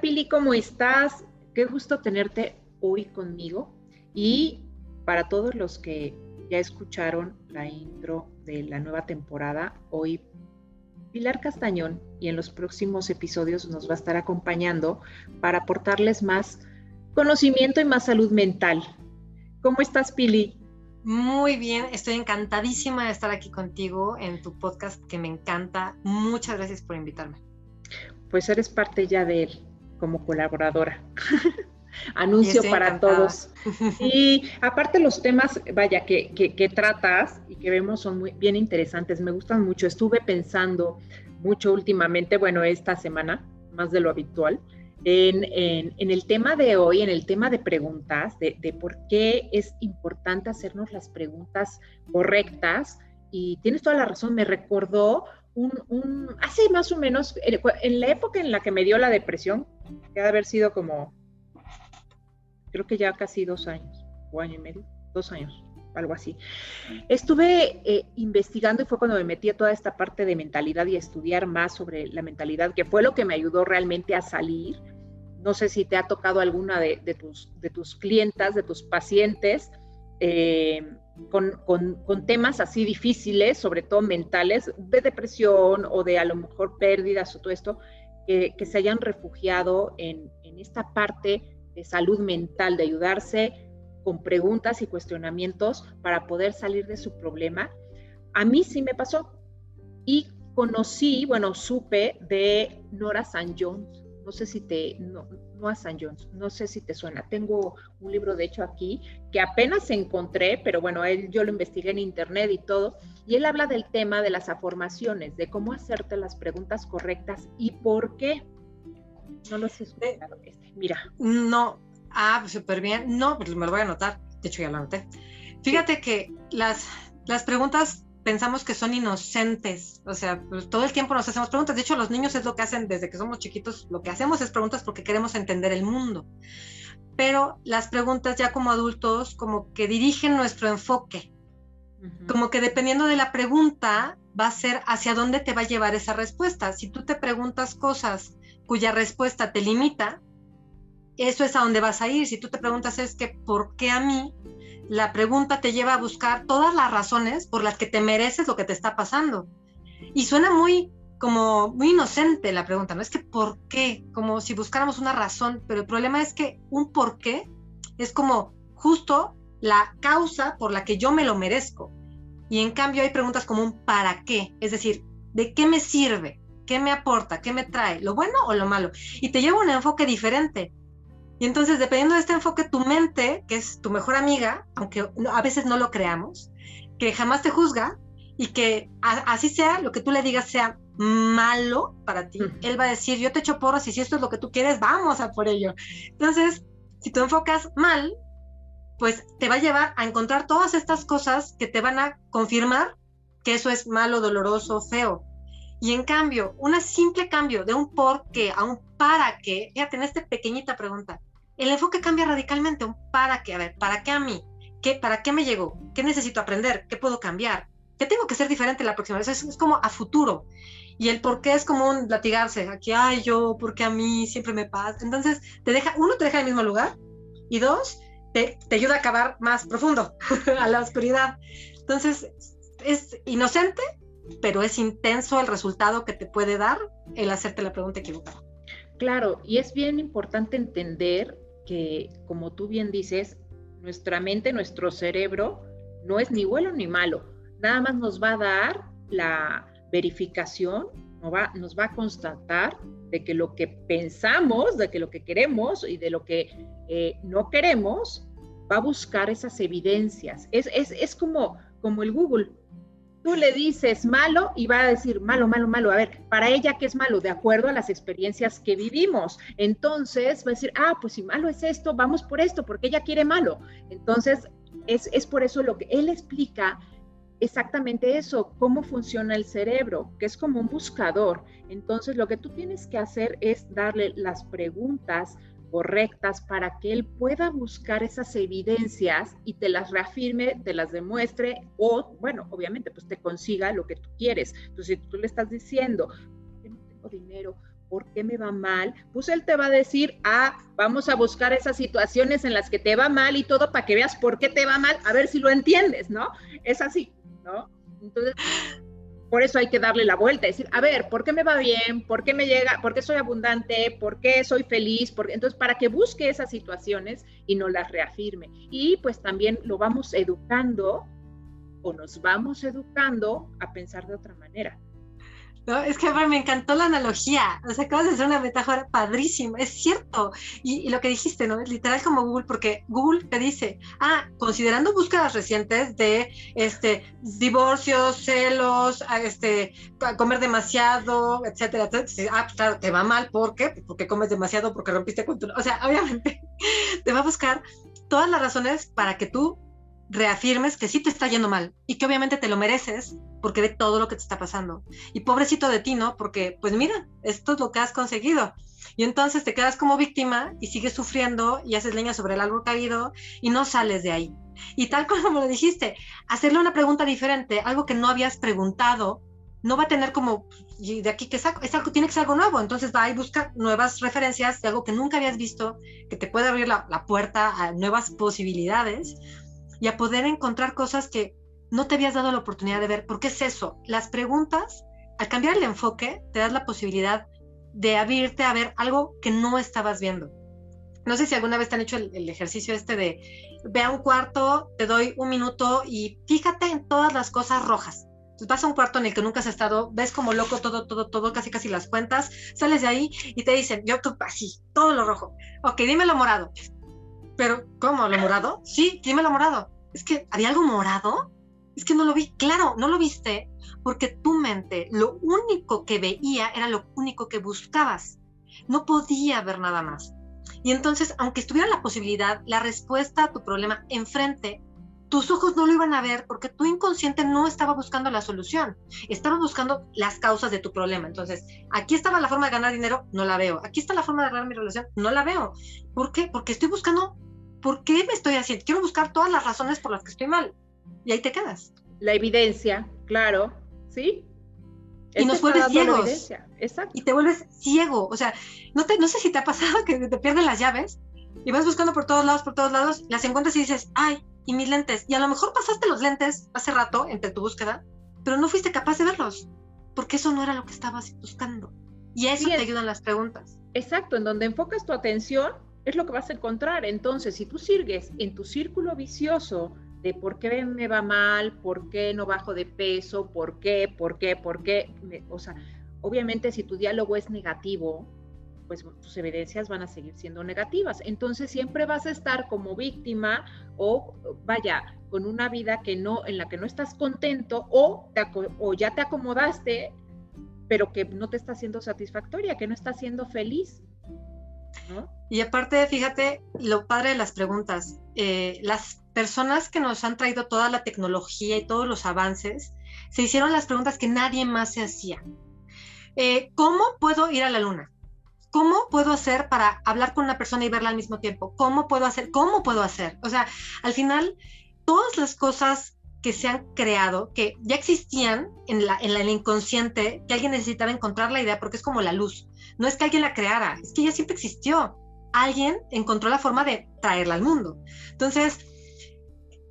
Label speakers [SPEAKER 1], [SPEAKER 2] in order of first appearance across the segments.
[SPEAKER 1] Hola Pili, ¿cómo estás? Qué gusto tenerte hoy conmigo. Y para todos los que ya escucharon la intro de la nueva temporada, hoy Pilar Castañón y en los próximos episodios nos va a estar acompañando para aportarles más conocimiento y más salud mental. ¿Cómo estás, Pili?
[SPEAKER 2] Muy bien, estoy encantadísima de estar aquí contigo en tu podcast que me encanta. Muchas gracias por invitarme.
[SPEAKER 1] Pues eres parte ya de él como colaboradora. Anuncio para todos. Y aparte los temas, vaya, que, que, tratas y que vemos son muy bien interesantes, me gustan mucho. Estuve pensando mucho últimamente, bueno, esta semana, más de lo habitual, en, en, el tema de hoy, en el tema de preguntas, de, de, por qué es importante hacernos las preguntas correctas. Y tienes toda la razón, me recordó hace más o menos, en la época en la que me dio la depresión, que ha de haber sido como creo que ya casi dos años, o año y medio, dos años, algo así. Estuve eh, investigando y fue cuando me metí a toda esta parte de mentalidad y estudiar más sobre la mentalidad, que fue lo que me ayudó realmente a salir. No sé si te ha tocado alguna de, tus, de tus clientas, de tus pacientes, eh, con, con, temas así difíciles, sobre todo mentales, de depresión o de a lo mejor pérdidas o todo esto, que, que se hayan refugiado en, en esta parte de salud mental, de ayudarse con preguntas y cuestionamientos para poder salir de su problema. A mí sí me pasó y conocí, bueno, supe de Nora San Jones. No sé si te, no, no a San Jones, no sé si te suena. Tengo un libro, de hecho, aquí que apenas encontré, pero bueno, él, yo lo investigué en internet y todo. Y él habla del tema de las afirmaciones, de cómo hacerte las preguntas correctas y por qué. No lo sé. Este, mira.
[SPEAKER 2] No, ah, súper bien. No, pues me lo voy a anotar. De hecho, ya lo anoté. Fíjate que las, las preguntas pensamos que son inocentes, o sea, pues, todo el tiempo nos hacemos preguntas. De hecho, los niños es lo que hacen desde que somos chiquitos, lo que hacemos es preguntas porque queremos entender el mundo. Pero las preguntas ya como adultos como que dirigen nuestro enfoque. Como que dependiendo de la pregunta va a ser hacia dónde te va a llevar esa respuesta. Si tú te preguntas cosas cuya respuesta te limita, eso es a donde vas a ir. Si tú te preguntas es que, ¿por qué a mí? La pregunta te lleva a buscar todas las razones por las que te mereces lo que te está pasando. Y suena muy como muy inocente la pregunta, ¿no? Es que ¿por qué? Como si buscáramos una razón, pero el problema es que un por qué es como justo la causa por la que yo me lo merezco. Y en cambio hay preguntas como un para qué, es decir, ¿de qué me sirve? ¿Qué me aporta? ¿Qué me trae? ¿Lo bueno o lo malo? Y te lleva un enfoque diferente. Y entonces, dependiendo de este enfoque, tu mente, que es tu mejor amiga, aunque a veces no lo creamos, que jamás te juzga y que así sea, lo que tú le digas sea malo para ti, él va a decir, yo te echo porras y si esto es lo que tú quieres, vamos a por ello. Entonces, si tú enfocas mal, pues te va a llevar a encontrar todas estas cosas que te van a confirmar que eso es malo, doloroso, feo. Y en cambio, un simple cambio de un por qué a un para qué, fíjate en esta pequeñita pregunta, el enfoque cambia radicalmente, para qué, a ver, ¿para qué a mí? ¿Qué, ¿Para qué me llegó? ¿Qué necesito aprender? ¿Qué puedo cambiar? ¿Qué tengo que ser diferente la próxima vez? Es, como a futuro. Y el por qué es como un latigarse, aquí, ay, yo, ¿por qué a mí siempre me pasa? Entonces, te deja, uno, te deja en el mismo lugar, y dos, te, te ayuda a acabar más profundo, a la oscuridad. Entonces, es inocente, pero es intenso el resultado que te puede dar el hacerte la pregunta equivocada.
[SPEAKER 1] Claro, y es bien importante entender que, como tú bien dices, nuestra mente, nuestro cerebro, no es ni bueno ni malo, nada más nos va a dar la verificación, nos va, nos va a constatar de que lo que pensamos, de que lo que queremos y de lo que eh, no queremos, va a buscar esas evidencias. Es, es, es como, como el Google tú le dices malo y va a decir malo, malo, malo. A ver, para ella, ¿qué es malo? De acuerdo a las experiencias que vivimos. Entonces va a decir, ah, pues si malo es esto, vamos por esto, porque ella quiere malo. Entonces, es, es por eso lo que él explica exactamente eso, cómo funciona el cerebro, que es como un buscador. Entonces, lo que tú tienes que hacer es darle las preguntas correctas para que él pueda buscar esas evidencias y te las reafirme, te las demuestre o, bueno, obviamente, pues te consiga lo que tú quieres. Entonces, si tú le estás diciendo, que no tengo dinero, ¿por qué me va mal? Pues él te va a decir, ah, vamos a buscar esas situaciones en las que te va mal y todo para que veas por qué te va mal, a ver si lo entiendes, ¿no? Es así, ¿no? Entonces, por eso hay que darle la vuelta, decir, a ver, ¿por qué me va bien? ¿Por qué me llega? ¿Por qué soy abundante? ¿Por qué soy feliz? Entonces, para que busque esas situaciones y no las reafirme. Y pues también lo vamos educando o nos vamos educando a pensar de otra manera.
[SPEAKER 2] Es que me encantó la analogía, o sea, acabas de hacer una metáfora padrísima, es cierto. Y, lo que dijiste, ¿no? Es literal como Google, porque Google te dice, ah, considerando búsquedas recientes de este, divorcios, celos, este, comer demasiado, etcétera. Ah, pues claro, te va mal, ¿por qué? Porque comes demasiado, porque rompiste con tu... O sea, obviamente te va a buscar todas las razones para que tú reafirmes que sí te está yendo mal y que obviamente te lo mereces porque de todo lo que te está pasando. Y pobrecito de ti, ¿no? Porque, pues mira, esto es lo que has conseguido. Y entonces te quedas como víctima y sigues sufriendo y haces leña sobre el árbol caído y no sales de ahí. Y tal como lo dijiste, hacerle una pregunta diferente, algo que no habías preguntado, no va a tener como, ¿y de aquí que saco? Es algo, tiene que ser algo nuevo. Entonces va y busca nuevas referencias de algo que nunca habías visto, que te puede abrir la, la puerta a nuevas posibilidades y a poder encontrar cosas que no te habías dado la oportunidad de ver. Porque es eso, las preguntas, al cambiar el enfoque, te das la posibilidad de abrirte a ver algo que no estabas viendo. No sé si alguna vez te han hecho el, ejercicio este de ve a un cuarto, te doy un minuto y fíjate en todas las cosas rojas. Vas a un cuarto en el que nunca has estado, ves como loco todo, todo, todo, casi, casi las cuentas, sales de ahí y te dicen, yo tú así, todo lo rojo. Ok, dime lo morado. Pero, ¿cómo? ¿Lo morado? Sí, dime lo morado. Es que, ¿había algo morado? Es que no lo vi. Claro, no lo viste porque tu mente lo único que veía era lo único que buscabas. No podía ver nada más. Y entonces, aunque estuviera la posibilidad, la respuesta a tu problema enfrente, tus ojos no lo iban a ver porque tu inconsciente no estaba buscando la solución, estaba buscando las causas de tu problema. Entonces, aquí estaba la forma de ganar dinero, no la veo. Aquí está la forma de arreglar mi relación, no la veo. ¿Por qué? Porque estoy buscando ¿por qué me estoy haciendo? Quiero buscar todas las razones por las que estoy mal. Y ahí te quedas.
[SPEAKER 1] La evidencia, claro, ¿sí?
[SPEAKER 2] Y nos vuelves ciegos. Exacto. Y te vuelves ciego. O sea, no, te, no sé si te ha pasado que te pierden las llaves y vas buscando por todos lados, por todos lados, las encuentras y dices, ay, y mis lentes. Y a lo mejor pasaste los lentes hace rato entre tu búsqueda, pero no fuiste capaz de verlos, porque eso no era lo que estabas buscando. Y eso te ayudan las preguntas.
[SPEAKER 1] Exacto, en donde enfocas tu atención, es lo que vas a encontrar. Entonces, si tú sigues en tu círculo vicioso de por qué me va mal, por qué no bajo de peso, por qué, por qué, por qué, o sea, obviamente si tu diálogo es negativo, pues tus evidencias van a seguir siendo negativas. Entonces siempre vas a estar como víctima o vaya, con una vida que no en la que no estás contento o, o ya te acomodaste, pero que no te está siendo satisfactoria, que no está siendo feliz.
[SPEAKER 2] Y aparte, fíjate, lo padre de las preguntas, eh, las personas que nos han traído toda la tecnología y todos los avances, se hicieron las preguntas que nadie más se hacía. Eh, ¿Cómo puedo ir a la luna? ¿Cómo puedo hacer para hablar con una persona y verla al mismo tiempo? ¿Cómo puedo hacer? ¿Cómo puedo hacer? O sea, al final, todas las cosas que se han creado, que ya existían en, la, en, el inconsciente, que alguien necesitaba encontrar la idea porque es como la luz. No es que alguien la creara, es que ya siempre existió. Alguien encontró la forma de traerla al mundo. Entonces,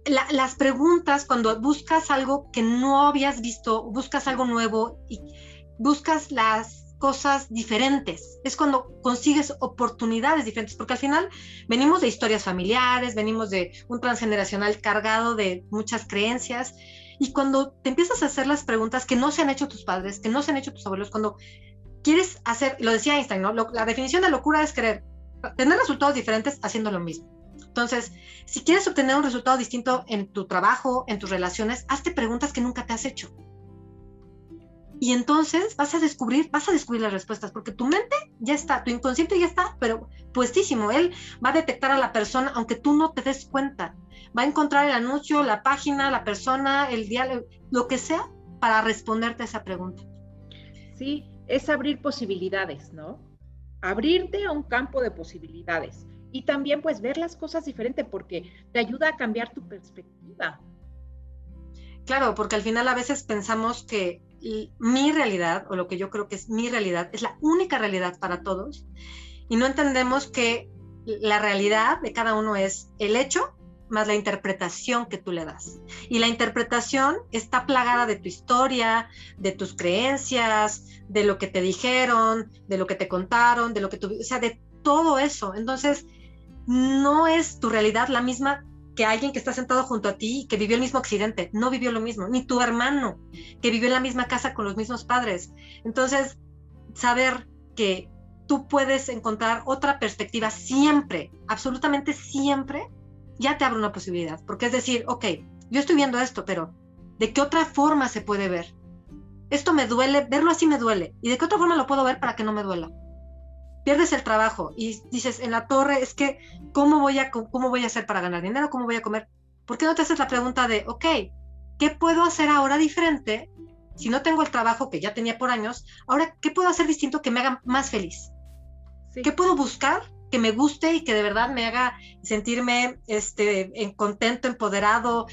[SPEAKER 2] las preguntas, cuando buscas algo que no habías visto, buscas algo nuevo y buscas las cosas diferentes. Es cuando consigues oportunidades diferentes, porque al final venimos de historias familiares, venimos de un transgeneracional cargado de muchas creencias, y cuando te empiezas a hacer las preguntas que no se han hecho tus padres, que no se han hecho tus abuelos, cuando quieres hacer, lo decía Einstein, ¿no? la definición de locura es querer tener resultados diferentes haciendo lo mismo. Entonces, si quieres obtener un resultado distinto en tu trabajo, en tus relaciones, hazte preguntas que nunca te has hecho y entonces vas a descubrir, vas a descubrir las respuestas, porque tu mente ya está, tu inconsciente ya está, pero puestísimo. Él va a detectar a la persona, aunque tú no te des cuenta. Va a encontrar el anuncio, la página, la persona, el diálogo, lo que sea, para responderte a esa pregunta.
[SPEAKER 1] Sí, es abrir posibilidades, ¿no? Abrirte a un campo de posibilidades. Y también pues ver las cosas diferente porque te ayuda a cambiar tu perspectiva.
[SPEAKER 2] Claro, porque al final a veces pensamos que mi realidad, o lo que yo creo que es mi realidad, es la única realidad para todos, y no entendemos que la realidad de cada uno es el hecho más la interpretación que tú le das. Y la interpretación está plagada de tu historia, de tus creencias, de lo que te dijeron, de lo que te contaron, de lo que tú, o sea, de todo eso. Entonces, no es tu realidad la misma que alguien que está sentado junto a ti que vivió el mismo accidente, no vivió lo mismo, ni tu hermano que vivió en la misma casa con los mismos padres. Entonces, saber que tú puedes encontrar otra perspectiva siempre, absolutamente siempre, ya te abre una posibilidad, porque es decir, ok, yo estoy viendo esto, pero ¿de qué otra forma se puede ver? Esto me duele, verlo así me duele, ¿y de qué otra forma lo puedo ver para que no me duela? Pierdes el trabajo y dices, en la torre, es que, ¿cómo voy a, cómo voy a hacer para ganar dinero? ¿Cómo voy a comer? ¿Por qué no te haces la pregunta de, ok, ¿qué puedo hacer ahora diferente? Si no tengo el trabajo que ya tenía por años, ahora, ¿qué puedo hacer distinto que me haga más feliz? ¿Qué puedo buscar que me guste y que de verdad me haga sentirme este, en contento, empoderado.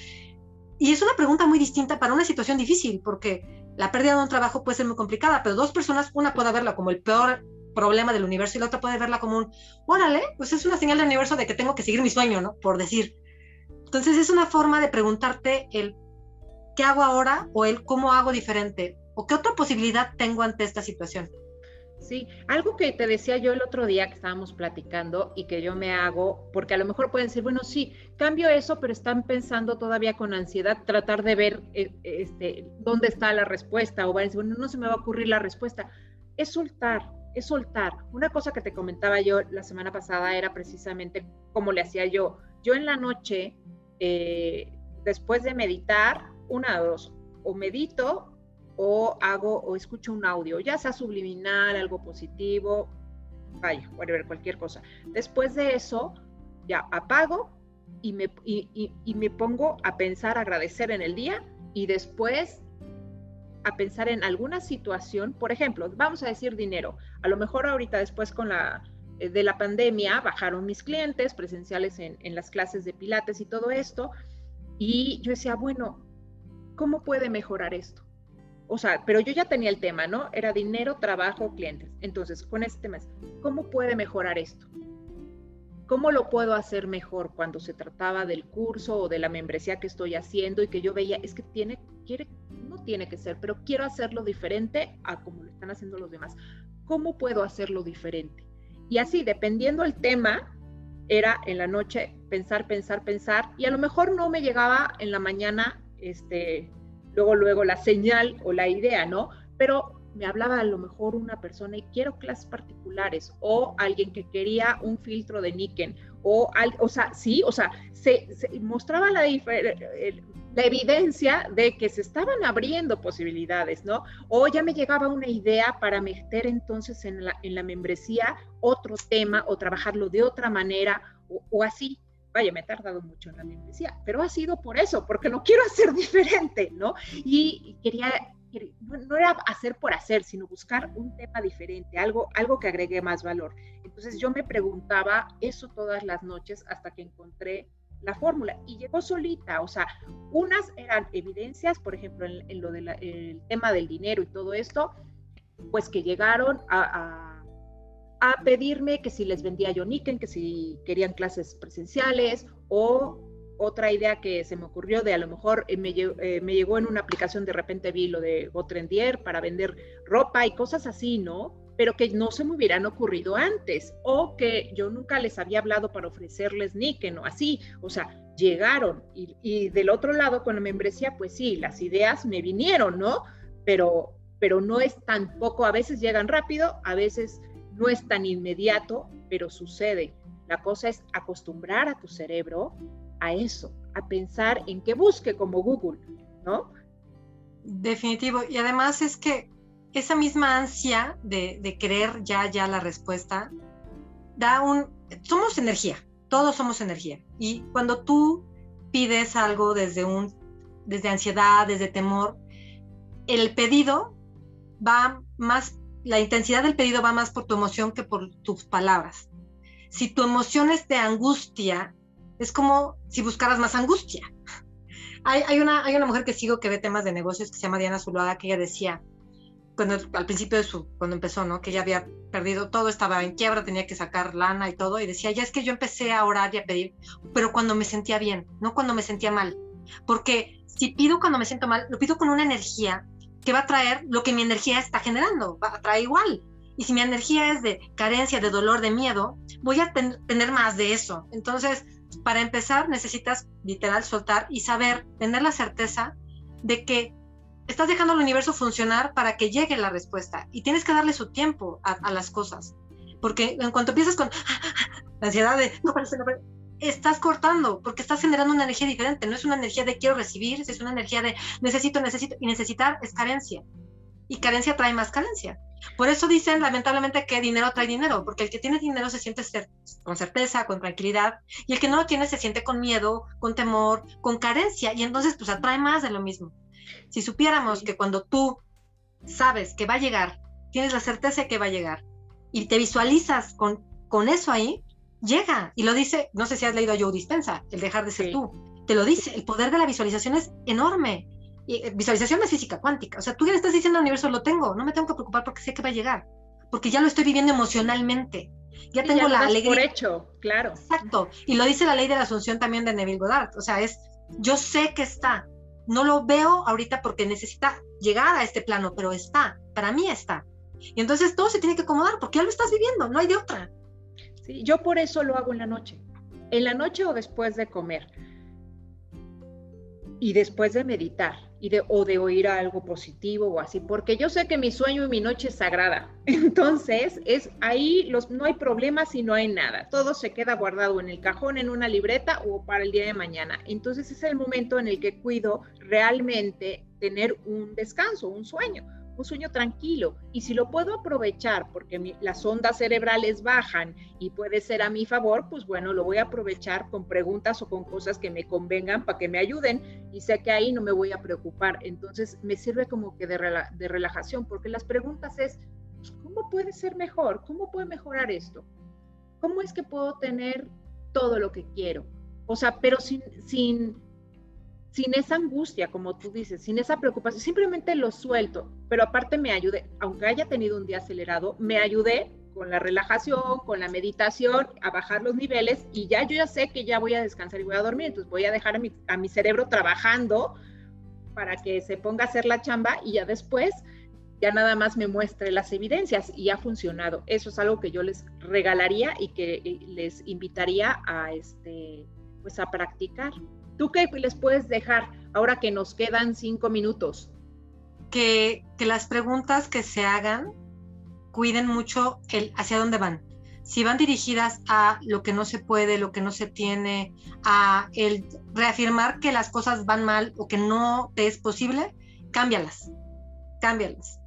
[SPEAKER 2] Y es una pregunta muy distinta para una situación difícil, porque la pérdida de un trabajo puede ser muy complicada, pero dos personas, una puede verla como el peor problema del universo y la otra puede verla como un, órale, pues es una señal del universo de que tengo que seguir mi sueño, ¿no? Por decir. Entonces es una forma de preguntarte el qué hago ahora o el cómo hago diferente o qué otra posibilidad tengo ante esta situación.
[SPEAKER 1] Sí, algo que te decía yo el otro día que estábamos platicando y que yo me hago, porque a lo mejor pueden decir, bueno, sí, cambio eso, pero están pensando todavía con ansiedad tratar de ver eh, este, dónde está la respuesta o van a decir, bueno, no se me va a ocurrir la respuesta. Es soltar, es soltar. Una cosa que te comentaba yo la semana pasada era precisamente cómo le hacía yo. Yo en la noche, eh, después de meditar, una o dos, o medito o hago o escucho un audio, ya sea subliminal, algo positivo, vaya, ver cualquier cosa. Después de eso, ya apago y me, y, me pongo a pensar, agradecer en el día y después a pensar en alguna situación, por ejemplo, vamos a decir dinero. A lo mejor ahorita después con la eh, de la pandemia bajaron mis clientes presenciales en, las clases de pilates y todo esto. Y yo decía, bueno, ¿cómo puede mejorar esto? o sea, pero yo ya tenía el tema, ¿no? Era dinero, trabajo, clientes. Entonces, con este tema, ¿cómo puede mejorar esto? ¿Cómo lo puedo hacer mejor cuando se trataba del curso o de la membresía que estoy haciendo y que yo veía, es que tiene, quiere, tiene que ser, pero quiero hacerlo diferente a como lo están haciendo los demás. ¿Cómo puedo hacerlo diferente? Y así, dependiendo el tema, era en la noche pensar, pensar, pensar, y a lo mejor no me llegaba en la mañana, este, luego, luego la señal o la idea, ¿no? Pero me hablaba a lo mejor una persona y quiero clases particulares o alguien que quería un filtro de Niken o, o sea, sí, o sea, se, mostraba la, la evidencia de que se estaban abriendo posibilidades, ¿no? O ya me llegaba una idea para meter entonces en la, en la membresía otro tema o trabajarlo de otra manera o, o así vaya, me he tardado mucho en la membresía, pero ha sido por eso, porque lo quiero hacer diferente, ¿no? Y quería, no era hacer por hacer, sino buscar un tema diferente, algo, algo que agregue más valor. Entonces yo me preguntaba eso todas las noches hasta que encontré la fórmula y llegó solita, o sea, unas eran evidencias, por ejemplo, en, lo del tema del dinero y todo esto, pues que llegaron a a pedirme que si les vendía yo Niken, que si querían clases presenciales o otra idea que se me ocurrió de a lo mejor eh, eh, me, llegó en una aplicación, de repente vi lo de Gotrendier para vender ropa y cosas así, ¿no? Pero que no se me hubieran ocurrido antes o que yo nunca les había hablado para ofrecerles Niken o así, o sea, llegaron y, del otro lado con la membresía, pues sí, las ideas me vinieron, ¿no? Pero, pero no es tampoco, a veces llegan rápido, a veces no es tan inmediato, pero sucede. La cosa es acostumbrar a tu cerebro a eso, a pensar en que busque como Google, ¿no?
[SPEAKER 2] Definitivo. Y además es que esa misma ansia de, de querer ya, ya la respuesta, da un... Somos energía, todos somos energía. Y cuando tú pides algo desde un, desde ansiedad, desde temor, el pedido va más la intensidad del pedido va más por tu emoción que por tus palabras. Si tu emoción es de angustia, es como si buscaras más angustia. Hay, una, hay una mujer que sigo que ve temas de negocios que se llama Diana Zuluaga, que ella decía, cuando, al principio de su, cuando empezó, ¿no? Que ella había perdido todo, estaba en quiebra, tenía que sacar lana y todo, y decía, ya es que yo empecé a orar y a pedir, pero cuando me sentía bien, no cuando me sentía mal. Porque si pido cuando me siento mal, lo pido con una energía que va a traer lo que mi energía está generando, va a traer igual. Y si mi energía es de carencia, de dolor, de miedo, voy a tener más de eso. Entonces, para empezar, necesitas literal soltar y saber, tener la certeza de que estás dejando al universo funcionar para que llegue la respuesta y tienes que darle su tiempo a, las cosas. Porque en cuanto empiezas con la ansiedad de no parece, no parece, estás cortando porque estás generando una energía diferente. No es una energía de quiero recibir, es una energía de necesito, necesito y necesitar es carencia. Y carencia trae más carencia. Por eso dicen lamentablemente que dinero trae dinero, porque el que tiene dinero se siente con certeza, con tranquilidad, y el que no lo tiene se siente con miedo, con temor, con carencia, y entonces pues atrae más de lo mismo. Si supiéramos que cuando tú sabes que va a llegar, tienes la certeza de que va a llegar, y te visualizas con, con eso ahí, llega. Y lo dice, no sé si has leído a Joe Dispensa, el dejar de ser tú. Te lo dice, el poder de la visualización es enorme. Y eh, visualización es física cuántica. O sea, tú ya le estás diciendo al universo, lo tengo, no me tengo que preocupar porque sé que va a llegar. Porque ya lo estoy viviendo emocionalmente. Ya tengo la alegría.
[SPEAKER 1] Por hecho, claro.
[SPEAKER 2] Exacto. Y lo dice la ley de la asunción también de Neville Goddard. O sea, es, yo sé que está. No lo veo ahorita porque necesita llegar a este plano, pero está. Para mí está. Y entonces todo se tiene que acomodar porque ya lo estás viviendo, no hay de otra.
[SPEAKER 1] Sí, yo por eso lo hago en la noche. En la noche o después de comer. Y después de meditar y de, o de oír algo positivo o así, porque yo sé que mi sueño y mi noche es sagrada. Entonces, es ahí los, no hay problemas y no hay nada. Todo se queda guardado en el cajón, en una libreta o para el día de mañana. Entonces es el momento en el que cuido realmente tener un descanso, un sueño un sueño tranquilo. Y si lo puedo aprovechar porque las ondas cerebrales bajan y puede ser a mi favor, pues bueno, lo voy a aprovechar con preguntas o con cosas que me convengan para que me ayuden y sé que ahí no me voy a preocupar. Entonces me sirve como que de, relajación porque las preguntas es, pues, ¿cómo puede ser mejor? ¿Cómo puede mejorar esto? ¿Cómo es que puedo tener todo lo que quiero? O sea, pero sin sin esa angustia, como tú dices, sin esa preocupación, simplemente lo suelto, pero aparte me ayudé, aunque haya tenido un día acelerado, me ayudé con la relajación, con la meditación, a bajar los niveles y ya yo ya sé que ya voy a descansar y voy a dormir, entonces voy a dejar a mi, a mi cerebro trabajando para que se ponga a hacer la chamba y ya después ya nada más me muestre las evidencias y ha funcionado. Eso es algo que yo les regalaría y que les invitaría a este pues a practicar. ¿Tú qué les puedes dejar ahora que nos quedan cinco minutos?
[SPEAKER 2] Que, las preguntas que se hagan cuiden mucho el hacia dónde van. Si van dirigidas a lo que no se puede, lo que no se tiene, a el reafirmar que las cosas van mal o que no te es posible, cámbialas, cámbialas.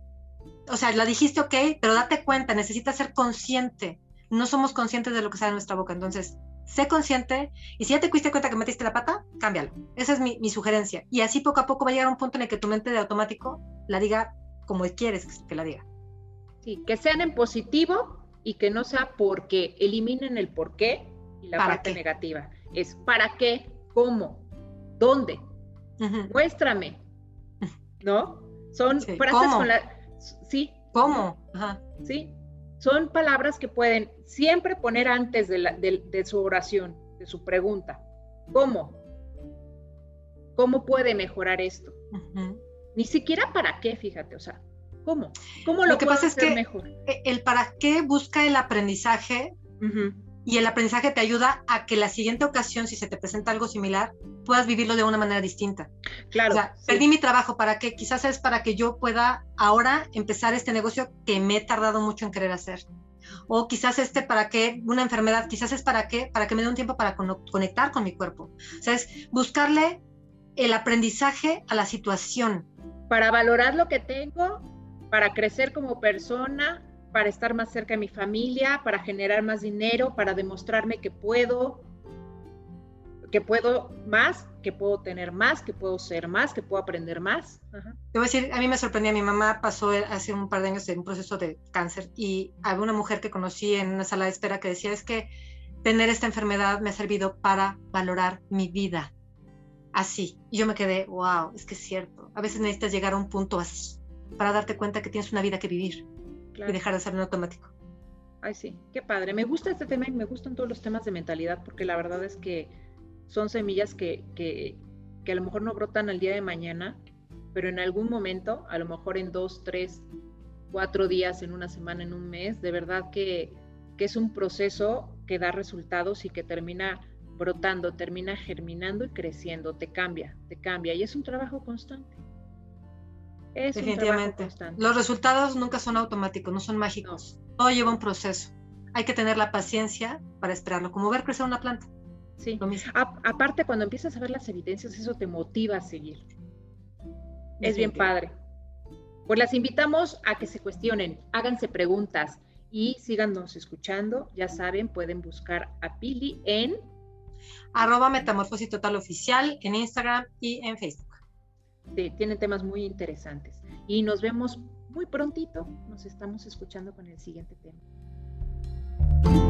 [SPEAKER 2] O sea, la dijiste ok, pero date cuenta, necesitas ser consciente. No somos conscientes de lo que sale de nuestra boca. Entonces, sé consciente y si ya te diste cuenta que metiste la pata, cámbialo. Esa es mi, sugerencia. Y así poco a poco va a llegar un punto en el que tu mente de automático la diga como quieres que la diga.
[SPEAKER 1] Sí, que sean en positivo y que no sea porque eliminen el por qué y la parte negativa. Es para qué, cómo, dónde, muéstrame, ¿no? Son frases con la... Sí.
[SPEAKER 2] ¿Cómo?
[SPEAKER 1] Ajá. Sí, son palabras que pueden siempre poner antes de, su oración, de su pregunta. ¿Cómo? ¿Cómo puede mejorar esto? Ni siquiera para qué, fíjate, o sea, ¿cómo? ¿Cómo
[SPEAKER 2] lo, que pasa es que mejor? E, el para qué busca el aprendizaje y el aprendizaje te ayuda a que la siguiente ocasión, si se te presenta algo similar, puedas vivirlo de una manera distinta. Claro. O sea, perdí mi trabajo, ¿para qué? Quizás es para que yo pueda ahora empezar este negocio que me he tardado mucho en querer hacer. O quizás este para qué, una enfermedad, quizás es para qué, para que me dé un tiempo para conectar con mi cuerpo. O sea, es buscarle el aprendizaje a la situación.
[SPEAKER 1] Para valorar lo que tengo, para crecer como persona, para estar más cerca de mi familia, para generar más dinero, para demostrarme que puedo, que puedo más, que puedo tener más, que puedo ser más, que puedo aprender más.
[SPEAKER 2] Te voy a decir, a mí me sorprendía, mi mamá pasó hace un par de años en un proceso de cáncer y había una mujer que conocí en una sala de espera que decía, es que tener esta enfermedad me ha servido para valorar mi vida. así. Y yo me quedé, wow, es que es cierto. A veces necesitas llegar a un punto así para darte cuenta que tienes una vida que vivir y dejar de ser en automático.
[SPEAKER 1] Ay, sí, qué padre. Me gusta este tema y me gustan todos los temas de mentalidad porque la verdad es que son semillas que, que, que a lo mejor no brotan al día de mañana, pero en algún momento, a lo mejor en dos, tres, cuatro días, en una semana, en un mes, de verdad que, que es un proceso que da resultados y que termina brotando, termina germinando y creciendo, te cambia, te cambia. Y es un trabajo constante.
[SPEAKER 2] Es Definitivamente. Los resultados nunca son automáticos, no son mágicos. Todo lleva un proceso. Hay que tener la paciencia para esperarlo, como ver crecer una planta.
[SPEAKER 1] Sí. aparte, cuando empiezas a ver las evidencias, eso te motiva a seguir. Es bien padre. Pues las invitamos a que se cuestionen, háganse preguntas y síganos escuchando. Ya saben, pueden buscar a Pili en
[SPEAKER 2] arroba metamorfosis total oficial en Instagram y en Facebook.
[SPEAKER 1] Este, tienen temas muy interesantes. Y nos vemos muy prontito. Nos estamos escuchando con el siguiente tema.